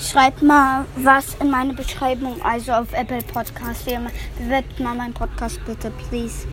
schreibt mal was in meine Beschreibung, also auf Apple Podcast. Bewertet mal meinen Podcast bitte, please.